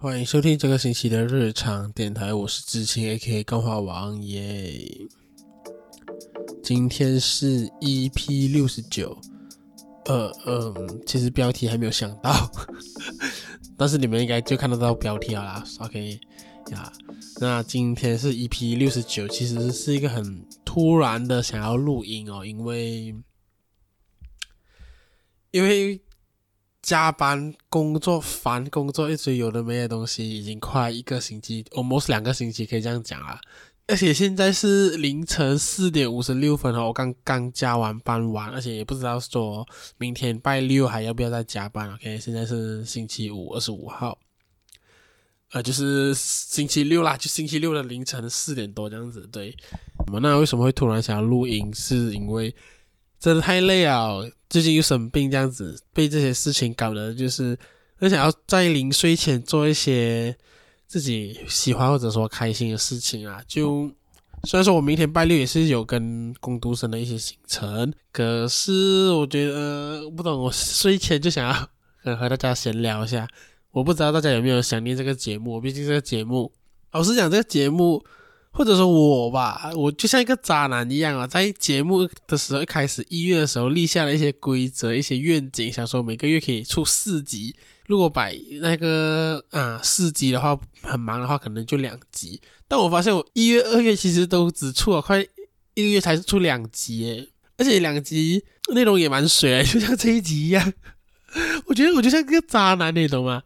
欢迎收听这个星期的日常电台，我是知青 A.K.A 钢化王耶。今天是 EP 六十九，呃呃，其实标题还没有想到，但是你们应该就看得到标题好啦。OK 呀，那今天是 EP 六十九，其实是一个很突然的想要录音哦，因为因为。加班工作烦，工作一直有的没的东西，已经快一个星期，almost 两个星期可以这样讲啊。而且现在是凌晨四点五十六分哦，我刚刚加完班完，而且也不知道说明天拜六还要不要再加班。OK，现在是星期五，二十五号，呃，就是星期六啦，就星期六的凌晨四点多这样子。对，那为什么会突然想要录音？是因为真的太累啊。最近又生病，这样子被这些事情搞得就是很想要在临睡前做一些自己喜欢或者说开心的事情啊。就虽然说我明天拜六也是有跟工读生的一些行程，可是我觉得不懂，我睡前就想要和和大家闲聊一下。我不知道大家有没有想念这个节目，毕竟这个节目，老实讲，这个节目。或者说我吧，我就像一个渣男一样啊，在节目的时候一开始一月的时候立下了一些规则、一些愿景，想说每个月可以出四集。如果摆那个啊四集的话，很忙的话，可能就两集。但我发现我一月、二月其实都只出了快一个月才出两集诶，而且两集内容也蛮水，就像这一集一样。我觉得我就像个渣男，你懂吗？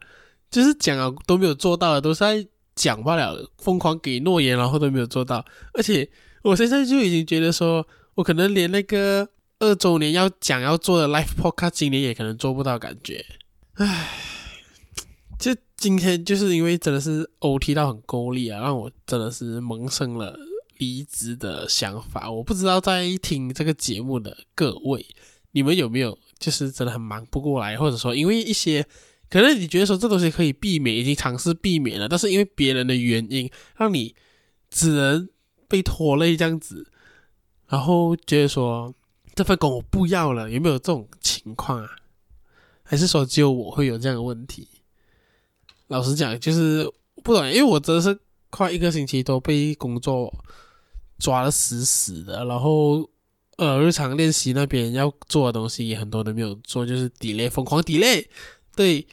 就是讲啊都没有做到的，都是在。讲不了，疯狂给诺言，然后都没有做到。而且我现在就已经觉得说，我可能连那个二周年要讲要做的 live podcast，今年也可能做不到，感觉。唉，就今天就是因为真的是 OT 到很够力啊，让我真的是萌生了离职的想法。我不知道在听这个节目的各位，你们有没有就是真的很忙不过来，或者说因为一些。可能你觉得说这东西可以避免，已经尝试避免了，但是因为别人的原因，让你只能被拖累这样子，然后觉得说这份工我不要了，有没有这种情况啊？还是说只有我会有这样的问题？老实讲，就是不懂，因为我真的是快一个星期都被工作抓得死死的，然后呃，日常练习那边要做的东西也很多都没有做，就是 delay，疯狂 delay，对。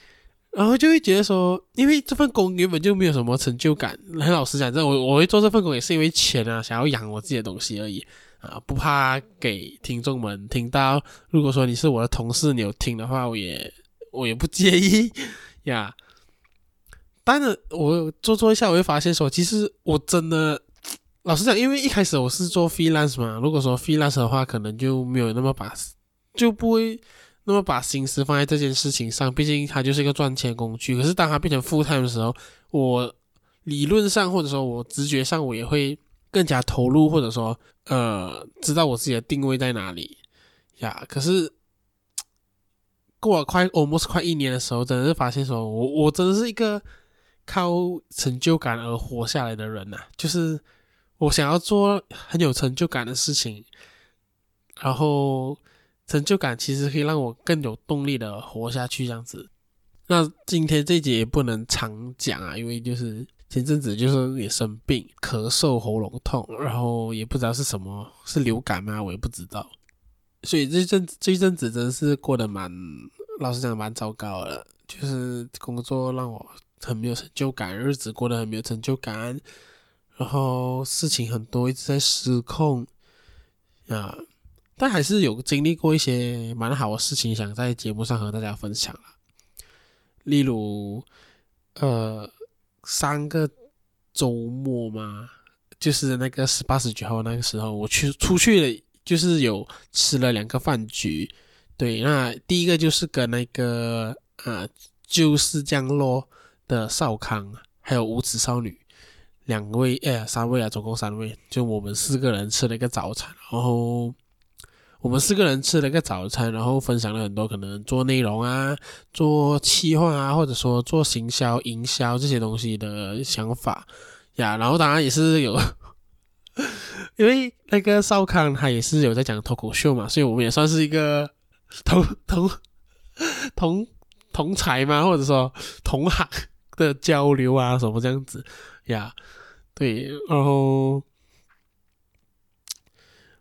然后就会觉得说，因为这份工原本就没有什么成就感。很老实讲，这我我会做这份工也是因为钱啊，想要养我自己的东西而已啊，不怕给听众们听到。如果说你是我的同事，你有听的话，我也我也不介意 呀。当然，我做做一下，我会发现说，其实我真的老实讲，因为一开始我是做 freelance 嘛，如果说 freelance 的话，可能就没有那么把就不会。那么把心思放在这件事情上，毕竟它就是一个赚钱工具。可是当它变成 full time 的时候，我理论上或者说我直觉上，我也会更加投入，或者说呃，知道我自己的定位在哪里呀。可是过了快 almost 快一年的时候，真的是发现说我我真的是一个靠成就感而活下来的人呐、就是我想要做很有成就感的事情，然后。成就感其实可以让我更有动力的活下去，这样子。那今天这集也不能常讲啊，因为就是前阵子就是也生病，咳嗽、喉咙痛，然后也不知道是什么，是流感吗？我也不知道。所以这阵这一阵子真是过得蛮，老实讲蛮糟糕的，就是工作让我很没有成就感，日子过得很没有成就感，然后事情很多，一直在失控啊。但还是有经历过一些蛮好的事情，想在节目上和大家分享了。例如，呃，三个周末嘛，就是那个十八、十九号那个时候，我去出去了，就是有吃了两个饭局。对，那第一个就是跟那个啊，就是降落的少康，还有无耻少女两位，哎，三位啊，总共三位，就我们四个人吃了一个早餐，然后。我们四个人吃了个早餐，然后分享了很多可能做内容啊、做企划啊，或者说做行销、营销这些东西的想法呀。然后当然也是有，因为那个少康他也是有在讲脱口秀嘛，所以我们也算是一个 同同同同才嘛，或者说同行的交流啊，什么这样子呀？对，然后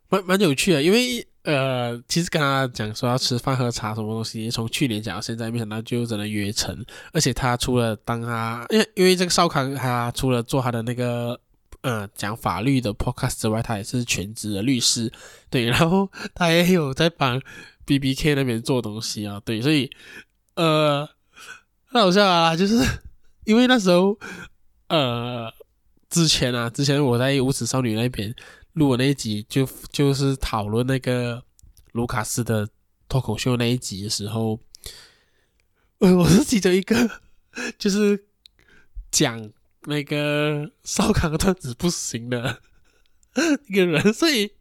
蛮蛮有趣的，因为呃，其实跟他讲说要吃饭喝茶什么东西，从去年讲到现在，没想到就真的约成，而且他除了当他，因为因为这个少康，他除了做他的那个。呃，讲法律的 podcast 之外，他也是全职的律师，对，然后他也有在帮 BBK 那边做东西啊，对，所以呃，很好笑啊，就是因为那时候呃，之前啊，之前我在无耻少女那边录的那一集就，就是讨论那个卢卡斯的脱口秀那一集的时候，呃，我是其中一个，就是讲。那个烧康段子不行的一个人，所以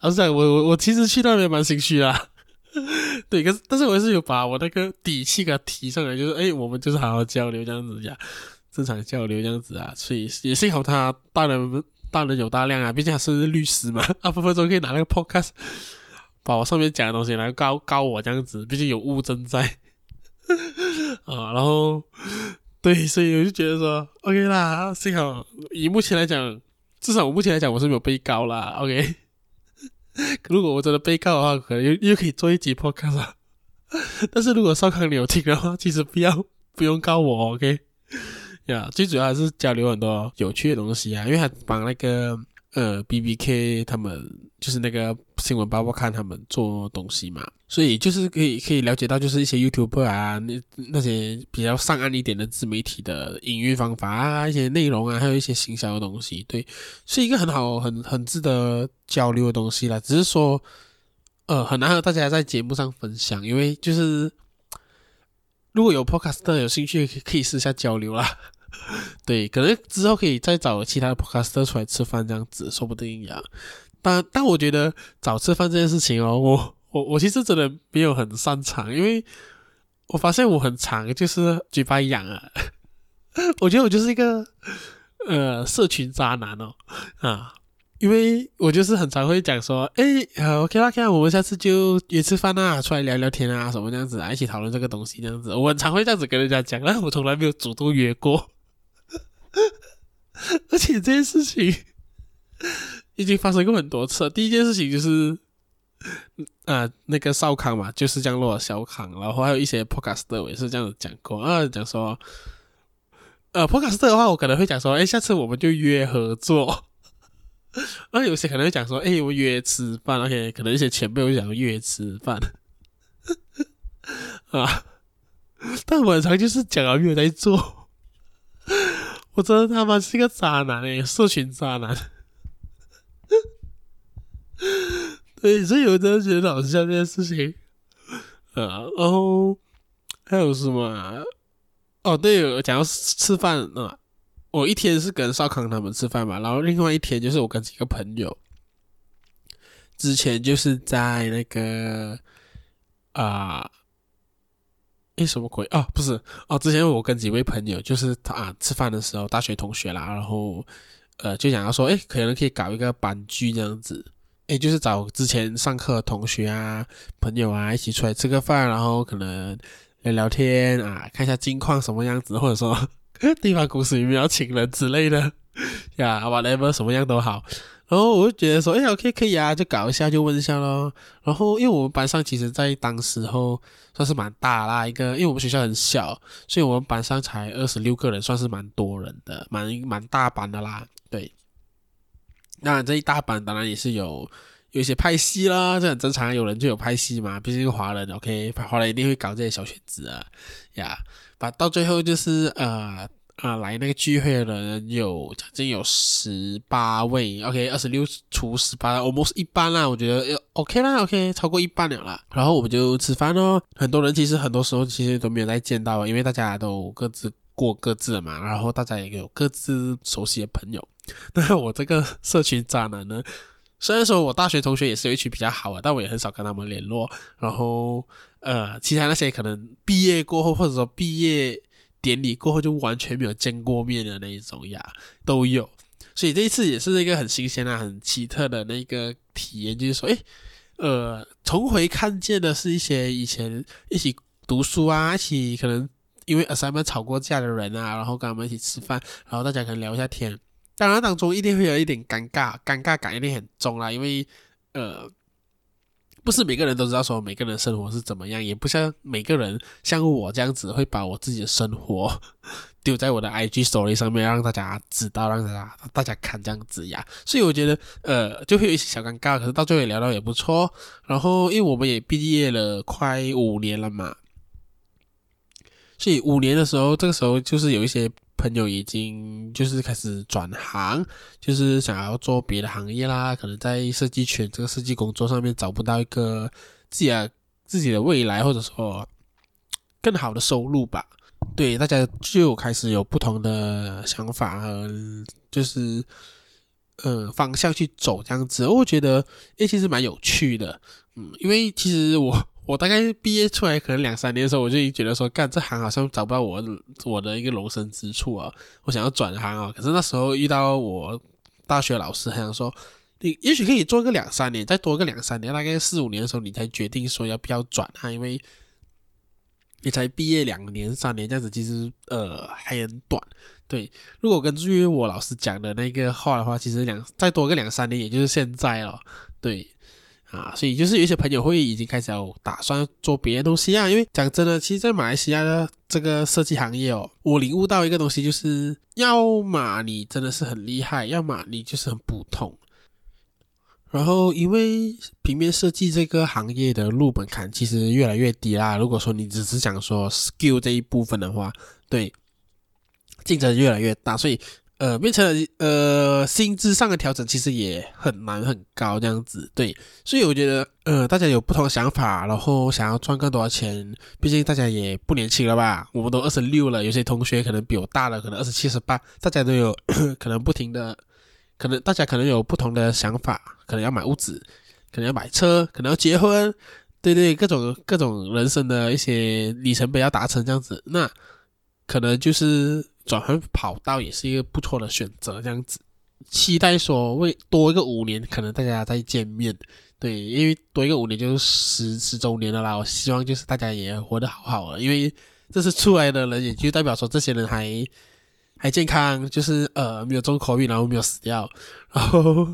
老实讲，我我我其实去那边蛮心虚啦。对，可是但是我还是有把我那个底气给他提上来，就是哎，我们就是好好交流这样子呀，正常交流这样子啊。所以也幸好他大人大人有大量啊，毕竟他是律师嘛，啊分分钟可以拿那个 podcast 把我上面讲的东西来告告我这样子，毕竟有物证在 啊，然后。对，所以我就觉得说，OK 啦，幸好以目前来讲，至少我目前来讲我是没有被告啦，OK。如果我真的被告的话，可能又又可以做一集 podcast。但是如果少康你有听的话，其实不要不用告我，OK。呀，最主要还是交流很多有趣的东西啊，因为他帮那个。呃，B B K 他们就是那个新闻包包看他们做东西嘛，所以就是可以可以了解到，就是一些 YouTuber 啊，那那些比较上岸一点的自媒体的营运方法啊，一些内容啊，还有一些行销的东西，对，是一个很好、很很值得交流的东西啦。只是说，呃，很难和大家在节目上分享，因为就是如果有 Podcaster 有兴趣，可以私下交流啦。对，可能之后可以再找其他的 podcast 出来吃饭，这样子说不定呀。但但我觉得找吃饭这件事情哦，我我我其实真的没有很擅长，因为我发现我很常就是嘴巴痒啊。我觉得我就是一个呃社群渣男哦啊，因为我就是很常会讲说，哎，OK 啦，OK 我们下次就约吃饭啊，出来聊聊天啊，什么这样子啊，一起讨论这个东西这样子。我很常会这样子跟人家讲，但我从来没有主动约过。而且这件事情已经发生过很多次了。第一件事情就是，啊、那个少康嘛，就是降落小康，然后还有一些 podcaster 也是这样子讲过啊，讲说，呃，podcast 的话，我可能会讲说，哎，下次我们就约合作。那有些可能会讲说，哎，我约吃饭而且可能一些前辈会讲约吃饭，啊，但晚上就是讲没有在做。我真的他妈是一个渣男诶、欸，社群渣男。对，所以我真的觉得好笑这件事情。啊，然后还有什么、哦，对，讲到吃饭啊，我一天是跟少康他们吃饭嘛，然后另外一天就是我跟几个朋友，之前就是在那个啊。诶，什么鬼啊？不是哦，之前我跟几位朋友就是他啊吃饭的时候，大学同学啦，然后呃就想要说，诶，可能可以搞一个班聚这样子，诶，就是找之前上课的同学啊、朋友啊一起出来吃个饭，然后可能聊聊天啊，看一下近况什么样子，或者说 地方公司有没有请人之类的 呀，whatever 什么样都好。然后我就觉得说，哎，OK，可以啊，就搞一下，就问一下咯。然后，因为我们班上其实，在当时候算是蛮大啦，一个，因为我们学校很小，所以我们班上才二十六个人，算是蛮多人的，蛮蛮大班的啦。对，那这一大班当然也是有有一些派系啦，这很正常，有人就有派系嘛，毕竟华人，OK，华人一定会搞这些小圈子啊，呀，把到最后就是呃。啊，来那个聚会的人有将近有十八位，OK，二十六除十八，almost 一半啦，我觉得 OK 啦，OK，超过一半了啦。然后我们就吃饭哦，很多人其实很多时候其实都没有再见到，因为大家都各自过各自的嘛。然后大家也有各自熟悉的朋友。那我这个社群渣男呢，虽然说我大学同学也是有一群比较好的，但我也很少跟他们联络。然后呃，其他那些可能毕业过后或者说毕业。典礼过后就完全没有见过面的那一种呀，都有，所以这一次也是一个很新鲜啊、很奇特的那个体验，就是说，诶，呃，重回看见的是一些以前一起读书啊、一起可能因为 sm 吵过架的人啊，然后跟他们一起吃饭，然后大家可能聊一下天。当然当中一定会有一点尴尬，尴尬感一定很重啦，因为呃。不是每个人都知道说每个人生活是怎么样，也不像每个人像我这样子会把我自己的生活 丢在我的 IG story 上面，让大家知道，让大家大家看这样子呀。所以我觉得呃就会有一些小尴尬，可是到最后也聊到也不错。然后因为我们也毕业了快五年了嘛，所以五年的时候，这个时候就是有一些。朋友已经就是开始转行，就是想要做别的行业啦。可能在设计圈这个设计工作上面找不到一个自己的自己的未来，或者说更好的收入吧。对，大家就开始有不同的想法和就是呃方向去走这样子。我觉得诶，其实蛮有趣的，嗯，因为其实我。我大概毕业出来可能两三年的时候，我就已经觉得说，干这行好像找不到我我的一个容身之处啊，我想要转行啊。可是那时候遇到我大学老师，还想说，你也许可以做个两三年，再多个两三年，大概四五年的时候，你才决定说要不要转啊，因为你才毕业两年三年这样子，其实呃还很短。对，如果根据我老师讲的那个话的话，其实两再多个两三年，也就是现在了。对。啊，所以就是有一些朋友会已经开始要打算做别的东西啊，因为讲真的，其实，在马来西亚的这个设计行业哦，我领悟到一个东西，就是要么你真的是很厉害，要么你就是很普通。然后，因为平面设计这个行业的入门槛其实越来越低啦。如果说你只是想说 skill 这一部分的话，对，竞争越来越大，所以。呃，变成呃，薪资上的调整其实也很难很高这样子，对，所以我觉得呃，大家有不同的想法，然后想要赚更多的钱，毕竟大家也不年轻了吧，我们都二十六了，有些同学可能比我大了，可能二十七、十八，大家都有可能不停的，可能大家可能有不同的想法，可能要买屋子，可能要买车，可能要结婚，对对，各种各种人生的一些里程碑要达成这样子，那可能就是。转换跑道也是一个不错的选择，这样子，期待说为多一个五年，可能大家再见面，对，因为多一个五年就是十十周年了啦。我希望就是大家也活得好好的，因为这次出来的人，也就代表说这些人还还健康，就是呃没有中 COVID，然后没有死掉，然后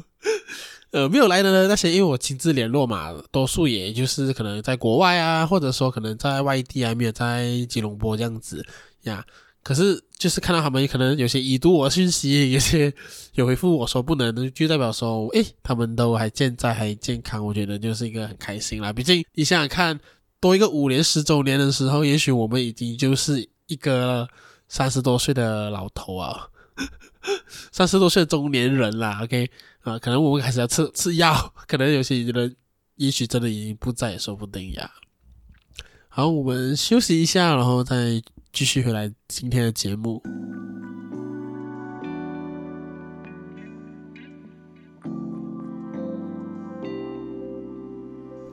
呃没有来的呢那些，因为我亲自联络嘛，多数也就是可能在国外啊，或者说可能在外地啊，没有在吉隆坡这样子呀。可是，就是看到他们可能有些已读我讯息，有些有回复我说不能，就代表说，诶，他们都还健在，还健康，我觉得就是一个很开心啦。毕竟你想想看，多一个五年十周年的时候，也许我们已经就是一个三十多岁的老头啊，三十多岁的中年人啦。OK 啊，可能我们开始要吃吃药，可能有些人也许真的已经不在，也说不定呀。好，我们休息一下，然后再。继续回来今天的节目。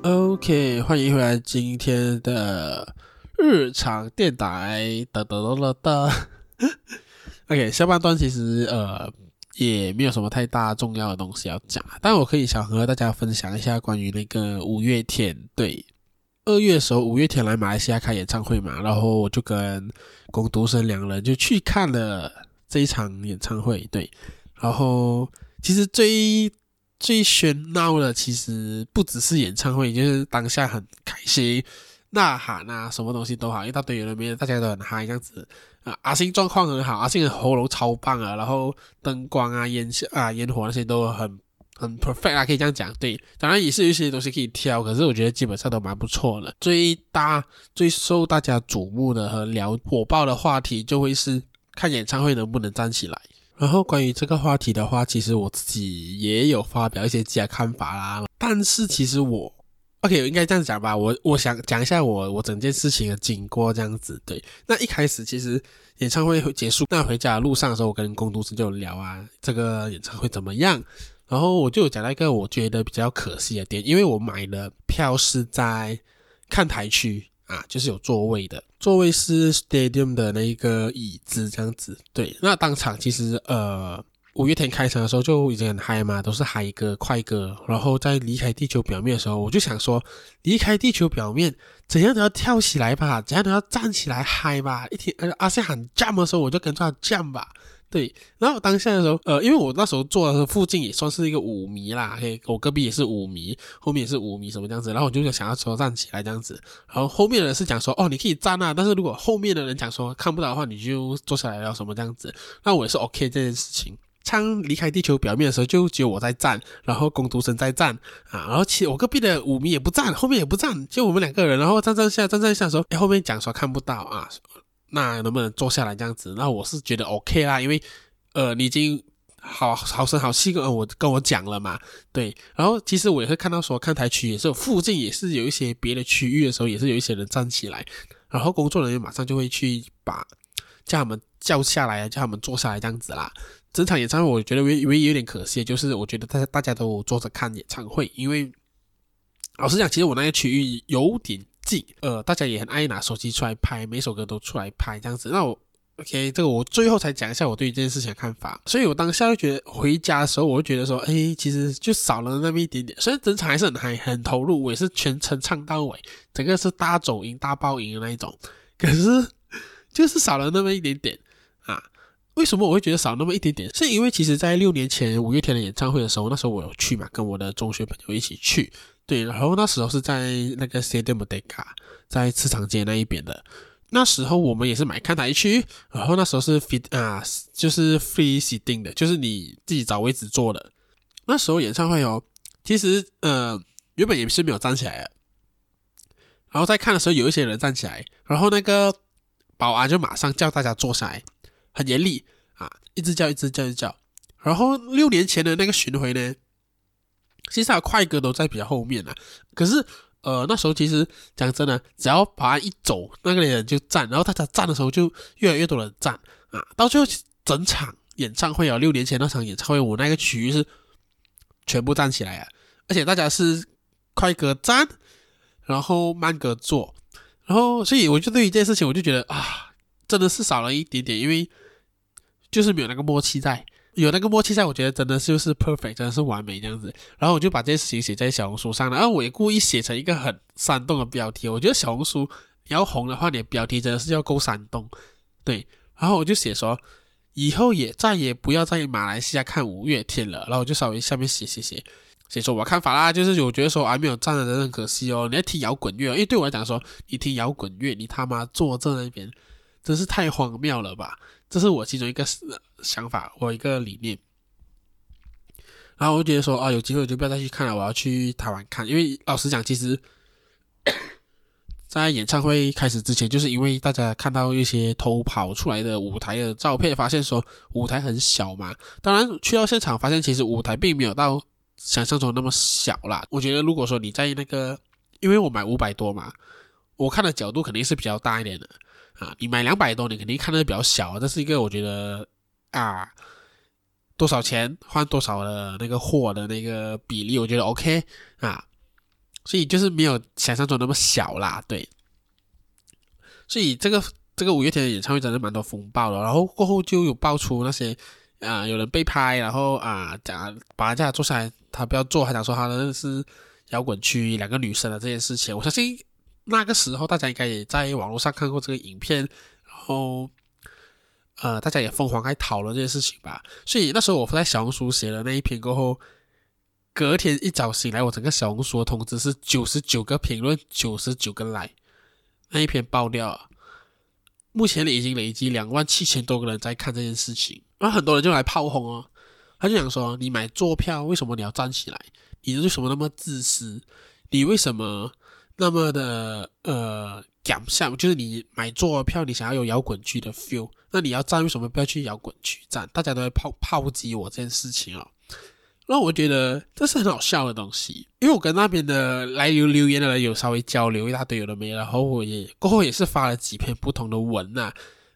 OK，欢迎回来今天的日常电台。哒哒哒哒哒。OK，下半段其实呃也没有什么太大重要的东西要讲，但我可以想和大家分享一下关于那个五月天，对。二月的时候，五月天来马来西亚开演唱会嘛，然后我就跟工读生两人就去看了这一场演唱会。对，然后其实最最喧闹的，其实不只是演唱会，就是当下很开心，呐喊啊，什么东西都好，一大堆人没大家都很嗨这样子啊。阿信状况很好，阿信的喉咙超棒啊，然后灯光啊、烟啊、烟火那些都很。很 perfect 啊，可以这样讲。对，当然也是有一些东西可以挑，可是我觉得基本上都蛮不错的。最大、最受大家瞩目的和聊火爆的话题，就会是看演唱会能不能站起来。然后关于这个话题的话，其实我自己也有发表一些自己的看法啦。但是其实我，OK，我应该这样讲吧。我我想讲一下我我整件事情的经过，这样子。对，那一开始其实演唱会结束，那回家的路上的时候，我跟工读生就聊啊，这个演唱会怎么样？然后我就有讲到一个我觉得比较可惜的点，因为我买的票是在看台区啊，就是有座位的，座位是 Stadium 的那一个椅子这样子。对，那当场其实呃，五月天开场的时候就已经很嗨嘛，都是嗨歌、快歌。然后在离开地球表面的时候，我就想说，离开地球表面，怎样都要跳起来吧，怎样都要站起来嗨吧。一听阿信喊 jump 的时候，我就跟着他 jump 吧。对，然后当下的时候，呃，因为我那时候坐的附近也算是一个舞迷啦，嘿，我隔壁也是舞迷，后面也是舞迷，什么这样子，然后我就想要说站起来这样子，然后后面的人是讲说，哦，你可以站啊，但是如果后面的人讲说看不到的话，你就坐下来了什么这样子，那我也是 OK 这件事情。枪离开地球表面的时候，就只有我在站，然后工读生在站啊，然后其我隔壁的舞迷也不站，后面也不站，就我们两个人，然后站站下站站下的时候，哎，后面讲说看不到啊。那能不能坐下来这样子？那我是觉得 OK 啦，因为呃，你已经好好声好气跟我跟我讲了嘛，对。然后其实我也会看到说，看台区也是附近也是有一些别的区域的时候，也是有一些人站起来，然后工作人员马上就会去把叫他们叫下来，叫他们坐下来这样子啦。整场演唱会我觉得唯唯一有点可惜，就是我觉得大家大家都坐着看演唱会，因为 老实讲，其实我那个区域有点。呃，大家也很爱拿手机出来拍，每首歌都出来拍这样子。那我，OK，这个我最后才讲一下我对这件事情的看法。所以我当下就觉得回家的时候，我就觉得说，哎，其实就少了那么一点点。虽然整场还是很嗨，很投入，我也是全程唱到尾，整个是大走音、大爆音的那一种。可是就是少了那么一点点啊。为什么我会觉得少那么一点点？是因为其实在六年前五月天的演唱会的时候，那时候我有去嘛，跟我的中学朋友一起去。对，然后那时候是在那个 Stadium Merdeka，在市场街那一边的。那时候我们也是买看台区，然后那时候是 fit 啊，就是 free seating 的，就是你自己找位置坐的。那时候演唱会哦，其实呃原本也是没有站起来的，然后在看的时候有一些人站起来，然后那个保安就马上叫大家坐下来，很严厉啊，一直叫一直叫一直叫。然后六年前的那个巡回呢？其实还有快歌都在比较后面呢，可是呃那时候其实讲真的，只要保安一走，那个人就站，然后大家站的时候就越来越多人站啊，到最后整场演唱会啊，六年前那场演唱会，我那个区域是全部站起来啊，而且大家是快歌站，然后慢歌坐，然后所以我就对于这件事情，我就觉得啊，真的是少了一点点，因为就是没有那个默契在。有那个默契在，我觉得真的就是 perfect，真的是完美这样子。然后我就把这件事情写在小红书上了，然后我也故意写成一个很煽动的标题。我觉得小红书你要红的话，你的标题真的是要够煽动，对。然后我就写说，以后也再也不要在马来西亚看五月天了。然后我就稍微下面写写写，写说我看法啦，就是我觉得说还没有站的人很可惜哦。你要听摇滚乐，因为对我来讲说，你听摇滚乐，你他妈坐在那边，真是太荒谬了吧。这是我其中一个想法，我一个理念。然后我就觉得说啊，有机会就不要再去看了，我要去台湾看。因为老实讲，其实，在演唱会开始之前，就是因为大家看到一些偷跑出来的舞台的照片，发现说舞台很小嘛。当然去到现场，发现其实舞台并没有到想象中那么小啦。我觉得如果说你在那个，因为我买五百多嘛，我看的角度肯定是比较大一点的。啊，你买两百多，你肯定看的比较小，这是一个我觉得啊，多少钱换多少的那个货的那个比例，我觉得 OK 啊，所以就是没有想象中那么小啦，对。所以这个这个五月天的演唱会真的蛮多风暴的，然后过后就有爆出那些啊有人被拍，然后啊讲把他叫他坐下来，他不要坐，还想说他的是摇滚区两个女生的这件事情，我相信。那个时候，大家应该也在网络上看过这个影片，然后，呃，大家也疯狂在讨论这件事情吧。所以那时候我在小红书写了那一篇过后，隔天一早醒来，我整个小红书的通知是九十九个评论，九十九个 like，那一篇爆掉了。目前已经累积两万七千多个人在看这件事情，然后很多人就来炮轰哦，他就想说：你买坐票，为什么你要站起来？你为什么那么自私？你为什么？那么的呃，奖项就是你买座票，你想要有摇滚区的 feel，那你要站，为什么不要去摇滚区站？大家都会炮炮击我这件事情哦，那我觉得这是很好笑的东西，因为我跟那边的来留留言的人有稍微交流一大堆有的没，然后我也过后也是发了几篇不同的文呐、啊，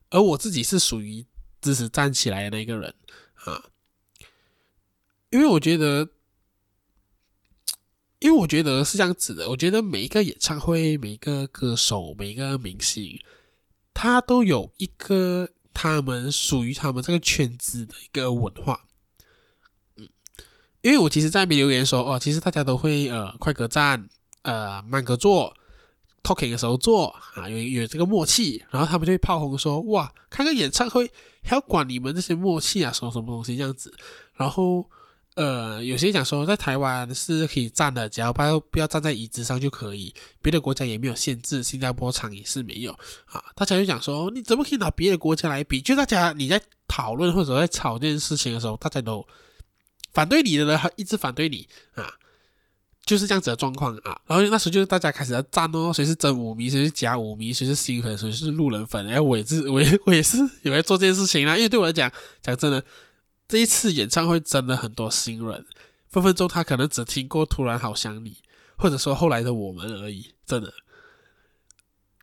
而我自己是属于支持站起来的那个人啊，因为我觉得。因为我觉得是这样子的，我觉得每一个演唱会、每一个歌手、每一个明星，他都有一个他们属于他们这个圈子的一个文化。嗯因为我其实在那边留言说，哦，其实大家都会呃快歌站，呃慢歌做，talking 的时候做啊，有有这个默契，然后他们就会炮轰说，哇，开个演唱会还要管你们这些默契啊，什么什么东西这样子，然后。呃，有些讲说在台湾是可以站的，只要不要不要站在椅子上就可以。别的国家也没有限制，新加坡场也是没有啊。大家就讲说，你怎么可以拿别的国家来比？就大家你在讨论或者在吵这件事情的时候，大家都反对你的人还一直反对你啊，就是这样子的状况啊。然后那时候就是大家开始要站哦，谁是真舞迷，谁是假舞迷，谁是新粉，谁是路人粉。哎，我也是，我也我也是有在做这件事情啦。因为对我来讲，讲真的。这一次演唱会真的很多新人，分分钟他可能只听过《突然好想你》，或者说后来的我们而已。真的，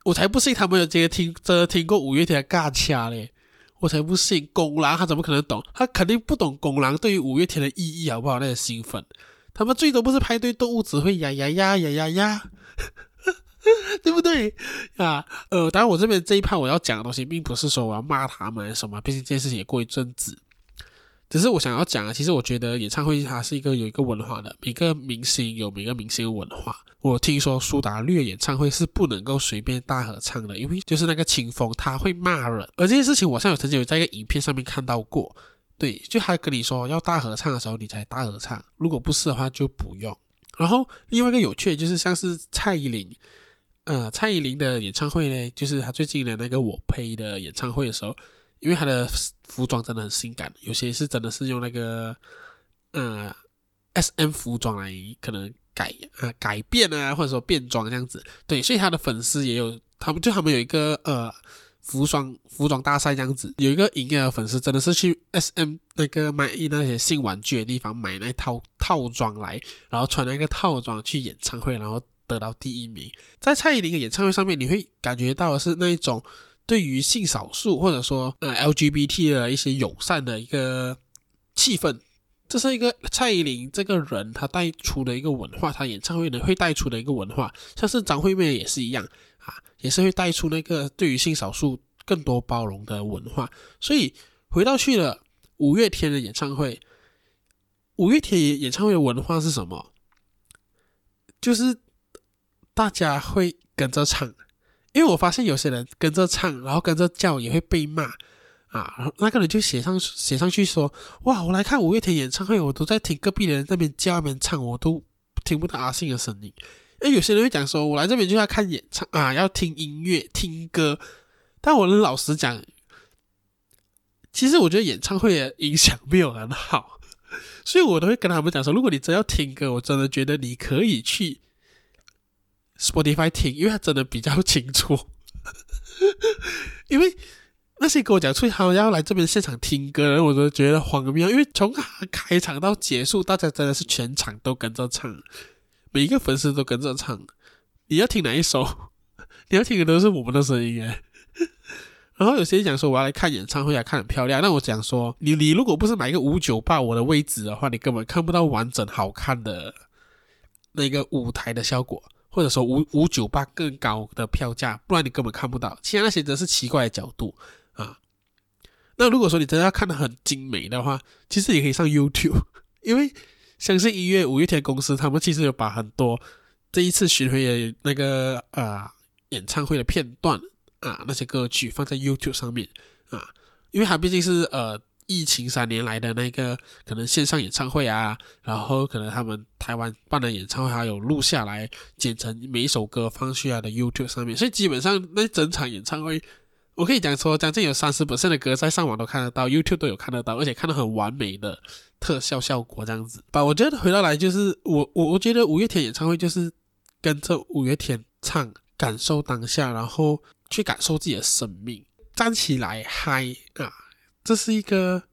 我才不信他们有这个听，真的听过五月天的尬掐嘞！我才不信，公狼他怎么可能懂？他肯定不懂公狼对于五月天的意义，好不好？那些新粉，他们最多不是派对动物，只会呀呀呀呀呀呀，对不对啊？呃，当然，我这边这一趴我要讲的东西，并不是说我要骂他们什么，毕竟这件事情也过一阵子。只是我想要讲啊，其实我觉得演唱会它是一个有一个文化的，每个明星有每个明星的文化。我听说苏打绿演唱会是不能够随便大合唱的，因为就是那个清风他会骂人。而这件事情我上有曾经有在一个影片上面看到过，对，就他跟你说要大合唱的时候你才大合唱，如果不是的话就不用。然后另外一个有趣的就是像是蔡依林，呃，蔡依林的演唱会呢，就是他最近的那个我呸的演唱会的时候。因为他的服装真的很性感，有些是真的是用那个呃 S M 服装来可能改呃改变啊，或者说变装这样子。对，所以他的粉丝也有，他们就他们有一个呃服装服装大赛这样子，有一个营业的粉丝真的是去 S M 那个买那些性玩具的地方买那套套装来，然后穿那个套装去演唱会，然后得到第一名。在蔡依林的演唱会上面，你会感觉到的是那一种。对于性少数或者说呃 LGBT 的一些友善的一个气氛，这是一个蔡依林这个人他带出的一个文化，他演唱会呢会带出的一个文化，像是张惠妹也是一样啊，也是会带出那个对于性少数更多包容的文化。所以回到去了五月天的演唱会，五月天演唱会文化是什么？就是大家会跟着唱。因为我发现有些人跟着唱，然后跟着叫也会被骂啊。那个人就写上写上去说：“哇，我来看五月天演唱会，我都在听隔壁的人那边叫那边唱，我都听不到阿信的声音。”诶，有些人会讲说：“我来这边就要看演唱啊，要听音乐听歌。”但我能老实讲，其实我觉得演唱会的影响没有很好，所以我都会跟他们讲说：“如果你真要听歌，我真的觉得你可以去。” Spotify 听，因为他真的比较清楚。因为那些跟我讲出他们要来这边现场听歌然后，我都觉得荒谬。因为从开场到结束，大家真的是全场都跟着唱，每一个粉丝都跟着唱。你要听哪一首？你要听的都是我们的声音哎。然后有些人讲说我要来看演唱会啊，看很漂亮。那我讲说，你你如果不是买一个五九八我的位置的话，你根本看不到完整好看的那个舞台的效果。或者说五五九八更高的票价，不然你根本看不到。其他那些则是奇怪的角度啊。那如果说你真的要看的很精美的话，其实也可以上 YouTube，因为相信音乐五月天公司他们其实有把很多这一次巡回的那个呃演唱会的片段啊那些歌曲放在 YouTube 上面啊，因为它毕竟是呃。疫情三年来的那个可能线上演唱会啊，然后可能他们台湾办的演唱会还有录下来剪成每一首歌放去来的 YouTube 上面，所以基本上那整场演唱会，我可以讲说将近有三十%的歌在上网都看得到，YouTube 都有看得到，而且看到很完美的特效效果这样子。吧，我觉得回到来就是我我我觉得五月天演唱会就是跟着五月天唱，感受当下，然后去感受自己的生命，站起来嗨啊！这是一个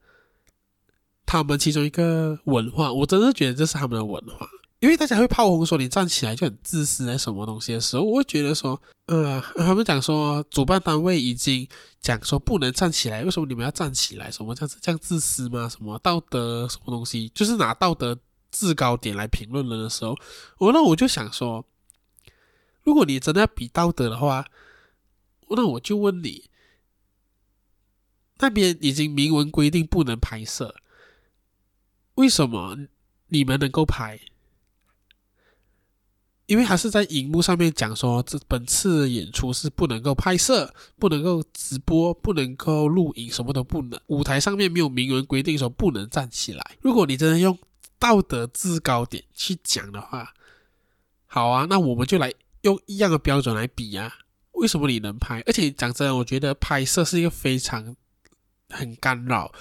他们其中一个文化，我真的觉得这是他们的文化，因为大家会炮轰说你站起来就很自私，什么东西的时候，我会觉得说，呃，他们讲说主办单位已经讲说不能站起来，为什么你们要站起来？什么这样子这样自私吗？什么道德什么东西？就是拿道德制高点来评论人的时候，我那我就想说，如果你真的要比道德的话，那我就问你。那边已经明文规定不能拍摄，为什么你们能够拍？因为他是在荧幕上面讲说，这本次演出是不能够拍摄、不能够直播、不能够录影，什么都不能。舞台上面没有明文规定说不能站起来。如果你真的用道德制高点去讲的话，好啊，那我们就来用一样的标准来比啊。为什么你能拍？而且讲真的，我觉得拍摄是一个非常很干扰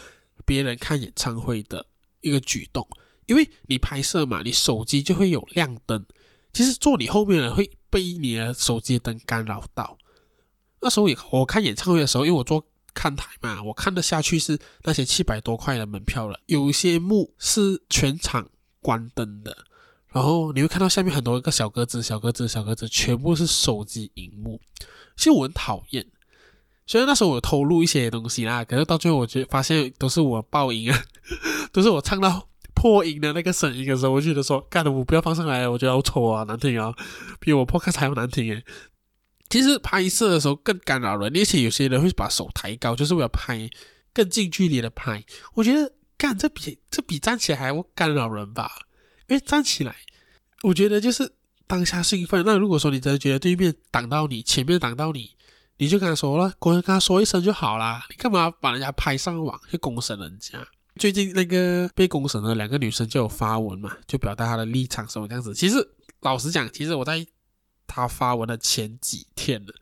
别人看演唱会的一个举动，因为你拍摄嘛，你手机就会有亮灯。其实坐你后面的会被你的手机灯干扰到。那时候也我看演唱会的时候，因为我坐看台嘛，我看得下去是那些七百多块的门票了。有一些幕是全场关灯的，然后你会看到下面很多个小格子、小格子、小格子，全部是手机荧幕。其实我很讨厌，虽然那时候我有偷录一些东西啦，可是到最后我觉发现都是我爆音啊，都是我唱到。破音的那个声音的时候，我觉得说，干的我不要放上来，我觉得好丑啊，难听啊，比我 podcast 还要难听诶。其实拍摄的时候更干扰人，而且有些人会把手抬高，就是为了拍更近距离的拍。我觉得干这比这比站起来还要干扰人吧，因为站起来，我觉得就是当下兴奋。那如果说你真的觉得对面挡到你，前面挡到你，你就跟他说了，过来跟他说一声就好啦，你干嘛把人家拍上网去公审人家？最近那个被公审的两个女生就有发文嘛，就表达她的立场什么这样子。其实老实讲，其实我在她发文的前几天呢，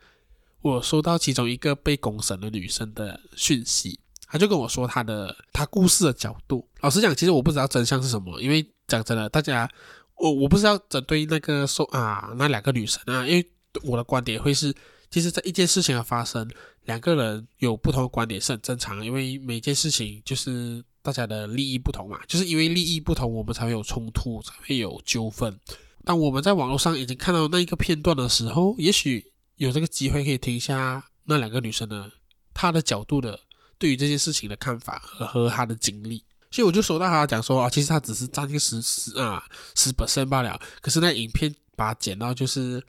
我收到其中一个被公审的女生的讯息，她就跟我说她的她故事的角度。老实讲，其实我不知道真相是什么，因为讲真的，大家我我不是要针对那个说啊那两个女生啊，因为我的观点会是，其实，在一件事情的发生，两个人有不同的观点是很正常，因为每件事情就是。大家的利益不同嘛，就是因为利益不同，我们才会有冲突，才会有纠纷。当我们在网络上已经看到那一个片段的时候，也许有这个机会可以听一下那两个女生的她的角度的对于这件事情的看法和和她的经历。所以我就收到她讲说啊，其实她只是占一个十十啊十 percent 罢了。可是那影片把它剪到就是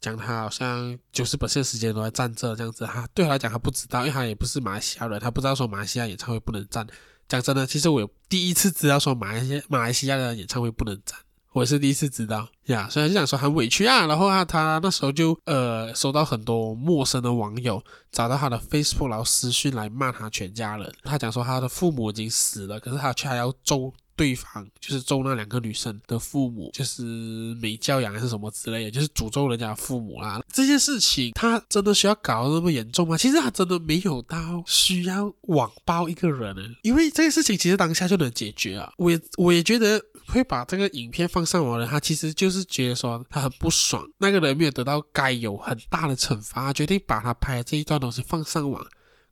讲他好像九十 percent 时间都在站这这样子。她对他来讲，他不知道，因为他也不是马来西亚人，他不知道说马来西亚演唱会不能站。讲真的，其实我有第一次知道说马来西亚马来西亚的演唱会不能站，我是第一次知道呀，所以就想说很委屈啊。然后啊，他那时候就呃收到很多陌生的网友找到他的 Facebook，然后私讯来骂他全家人。他讲说他的父母已经死了，可是他却还要咒。对方就是咒那两个女生的父母，就是没教养还是什么之类的，就是诅咒人家父母啦。这件事情他真的需要搞得那么严重吗？其实他真的没有到需要网暴一个人呢，因为这件事情其实当下就能解决啊。我也我也觉得会把这个影片放上网的，他其实就是觉得说他很不爽，那个人没有得到该有很大的惩罚，决定把他拍的这一段东西放上网，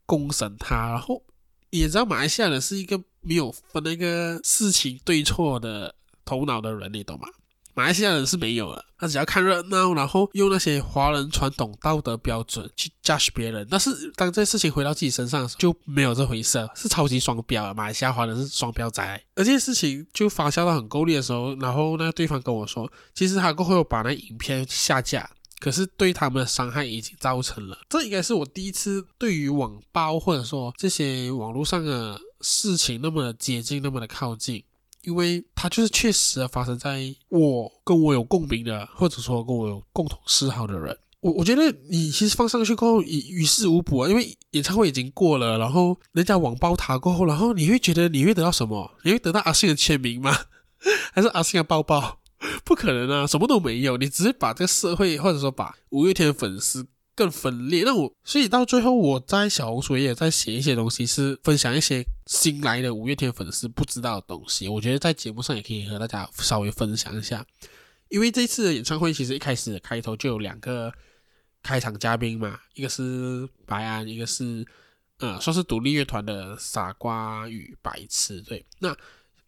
公审他，然后。也知道马来西亚人是一个没有分那个事情对错的头脑的人，你懂吗？马来西亚人是没有的，他只要看热闹，然后用那些华人传统道德标准去 judge 别人。但是当这事情回到自己身上的时候，就没有这回事，是超级双标。马来西亚华人是双标仔，而这件事情就发酵到很够力的时候，然后那个对方跟我说，其实他过后把那影片下架。可是对他们的伤害已经造成了，这应该是我第一次对于网暴或者说这些网络上的事情那么的接近，那么的靠近，因为它就是确实的发生在我跟我有共鸣的，或者说跟我有共同嗜好的人。我我觉得你其实放上去过后，于于事无补啊，因为演唱会已经过了，然后人家网暴他过后，然后你会觉得你会得到什么？你会得到阿信的签名吗？还是阿信的包包？不可能啊，什么都没有，你只是把这个社会或者说把五月天的粉丝更分裂。那我所以到最后我在小红书也在写一些东西，是分享一些新来的五月天粉丝不知道的东西。我觉得在节目上也可以和大家稍微分享一下，因为这次的演唱会其实一开始开头就有两个开场嘉宾嘛，一个是白安，一个是呃算是独立乐团的傻瓜与白痴。对，那。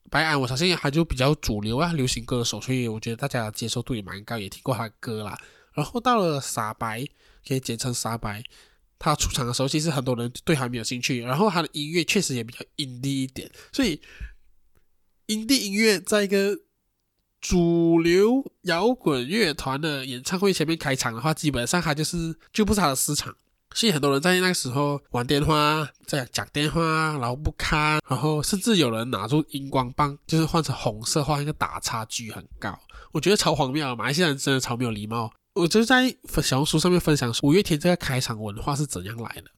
白安，我相信他就比较主流啊，流行歌手，所以我觉得大家接受度也蛮高，也听过他的歌啦。然后到了傻白，可以简称傻白，他出场的时候，其实很多人对他没有兴趣。然后他的音乐确实也比较阴历一点，所以阴历音乐在一个主流摇滚乐团的演唱会前面开场的话，基本上他就是就不是他的市场。所以很多人在那个时候玩电话，在讲电话，然后不看，然后甚至有人拿出荧光棒，就是换成红色，画一个打叉，距很高。我觉得超荒谬，马来西亚人真的超没有礼貌。我就在小红书上面分享五月天这个开场文化是怎样来的。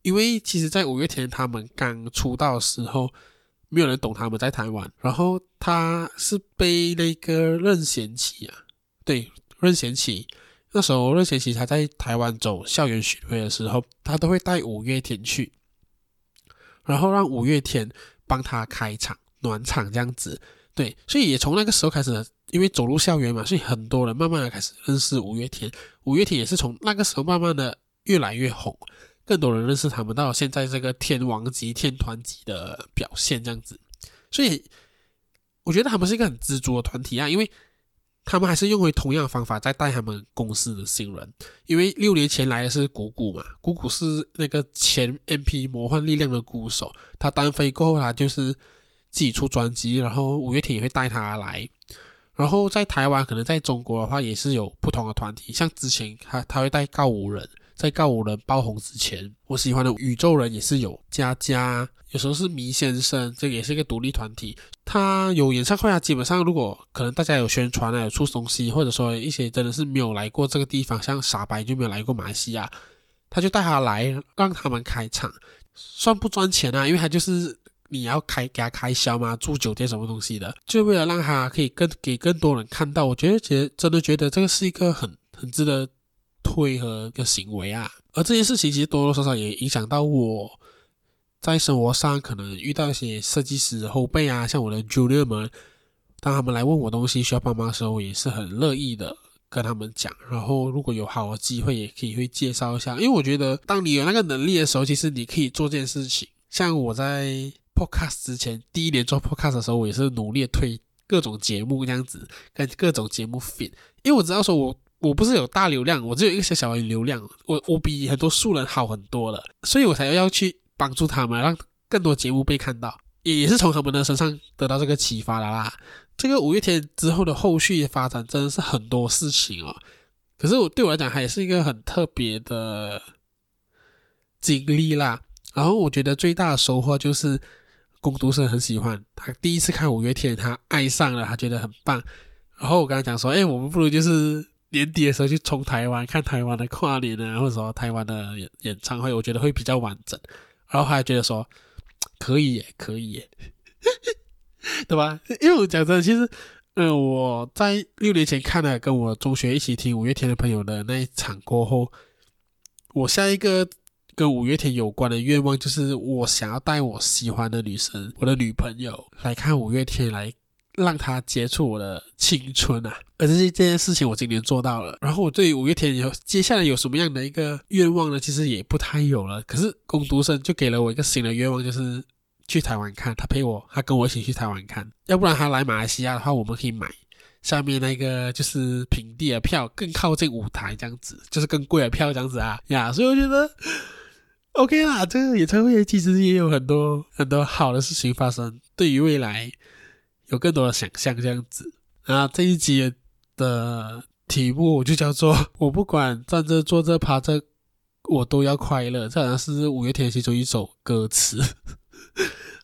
因为其实，在五月天他们刚出道的时候，没有人懂他们在台湾。然后他是被那个任贤齐啊，对，任贤齐。那时候任贤齐他在台湾走校园巡回的时候，他都会带五月天去，然后让五月天帮他开场暖场这样子。对，所以也从那个时候开始，因为走入校园嘛，所以很多人慢慢的开始认识五月天。五月天也是从那个时候慢慢的越来越红，更多人认识他们，到现在这个天王级、天团级的表现这样子。所以我觉得他们是一个很知足的团体啊，因为他们还是用回同样的方法在带他们公司的新人。因为六年前来的是鼓鼓嘛，鼓鼓是那个前 MP 魔幻力量的鼓手，他单飞过后他就是。自己出专辑，然后五月天也会带他来。然后在台湾，可能在中国的话，也是有不同的团体。像之前他他会带告五人，在告五人爆红之前，我喜欢的宇宙人也是有佳佳，有时候是迷先生，这个也是一个独立团体。他有演唱会啊，基本上如果可能大家有宣传啊，有出东西，或者说一些真的是没有来过这个地方，像傻白就没有来过马来西亚，他就带他来，让他们开场，算不赚钱啊，因为他就是。你要开给他开销吗？住酒店什么东西的？就为了让他可以更给更多人看到。我觉得，觉得真的觉得这个是一个很很值得推和一个行为啊。而这件事情其实多多少少也影响到我在生活上，可能遇到一些设计师后辈啊，像我的 junior 们，当他们来问我东西需要帮忙的时候，我也是很乐意的跟他们讲。然后如果有好的机会，也可以会介绍一下。因为我觉得，当你有那个能力的时候，其实你可以做这件事情。像我在。Podcast 之前第一年做 Podcast 的时候，我也是努力推各种节目这样子，跟各种节目 fit，因为我知道说我我不是有大流量，我只有一个小小的流量，我我比很多素人好很多了，所以我才要去帮助他们，让更多节目被看到，也也是从他们的身上得到这个启发的啦。这个五月天之后的后续发展真的是很多事情哦，可是我对我来讲还是一个很特别的经历啦。然后我觉得最大的收获就是。工读生很喜欢他，第一次看五月天，他爱上了，他觉得很棒。然后我跟他讲说：“哎，我们不如就是年底的时候去冲台湾看台湾的跨年啊，或者说台湾的演演唱会，我觉得会比较完整。”然后他还觉得说：“可以耶，可以耶，对吧？”因为我讲真的，其实，嗯、我在六年前看了跟我中学一起听五月天的朋友的那一场过后，我下一个。跟五月天有关的愿望就是，我想要带我喜欢的女生，我的女朋友来看五月天，来让她接触我的青春啊！而这这件事情我今年做到了。然后我对五月天有接下来有什么样的一个愿望呢？其实也不太有了。可是工读生就给了我一个新的愿望，就是去台湾看。他陪我，他跟我一起去台湾看。要不然他来马来西亚的话，我们可以买下面那个就是平地的票，更靠近舞台这样子，就是更贵的票这样子啊呀。所以我觉得。OK 啦，这个演唱会其实也有很多很多好的事情发生，对于未来有更多的想象这样子。那这一集的题目我就叫做“我不管站着坐着趴着，我都要快乐”，这好像是五月天其中一首歌词，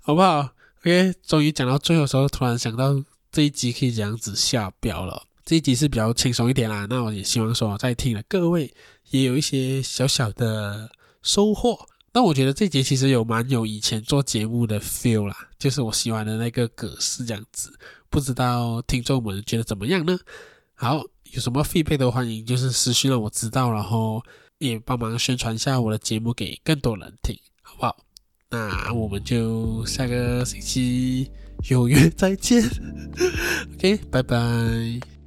好不好？OK，终于讲到最后的时候，突然想到这一集可以这样子下标了。这一集是比较轻松一点啦，那我也希望说在听的各位也有一些小小的。收获，但我觉得这节其实有蛮有以前做节目的 feel 啦，就是我喜欢的那个格式这样子，不知道听众们觉得怎么样呢？好，有什么 feedback 的欢迎就是私讯让我知道，然后也帮忙宣传一下我的节目给更多人听，好不好？那我们就下个星期有约再见，OK，拜拜。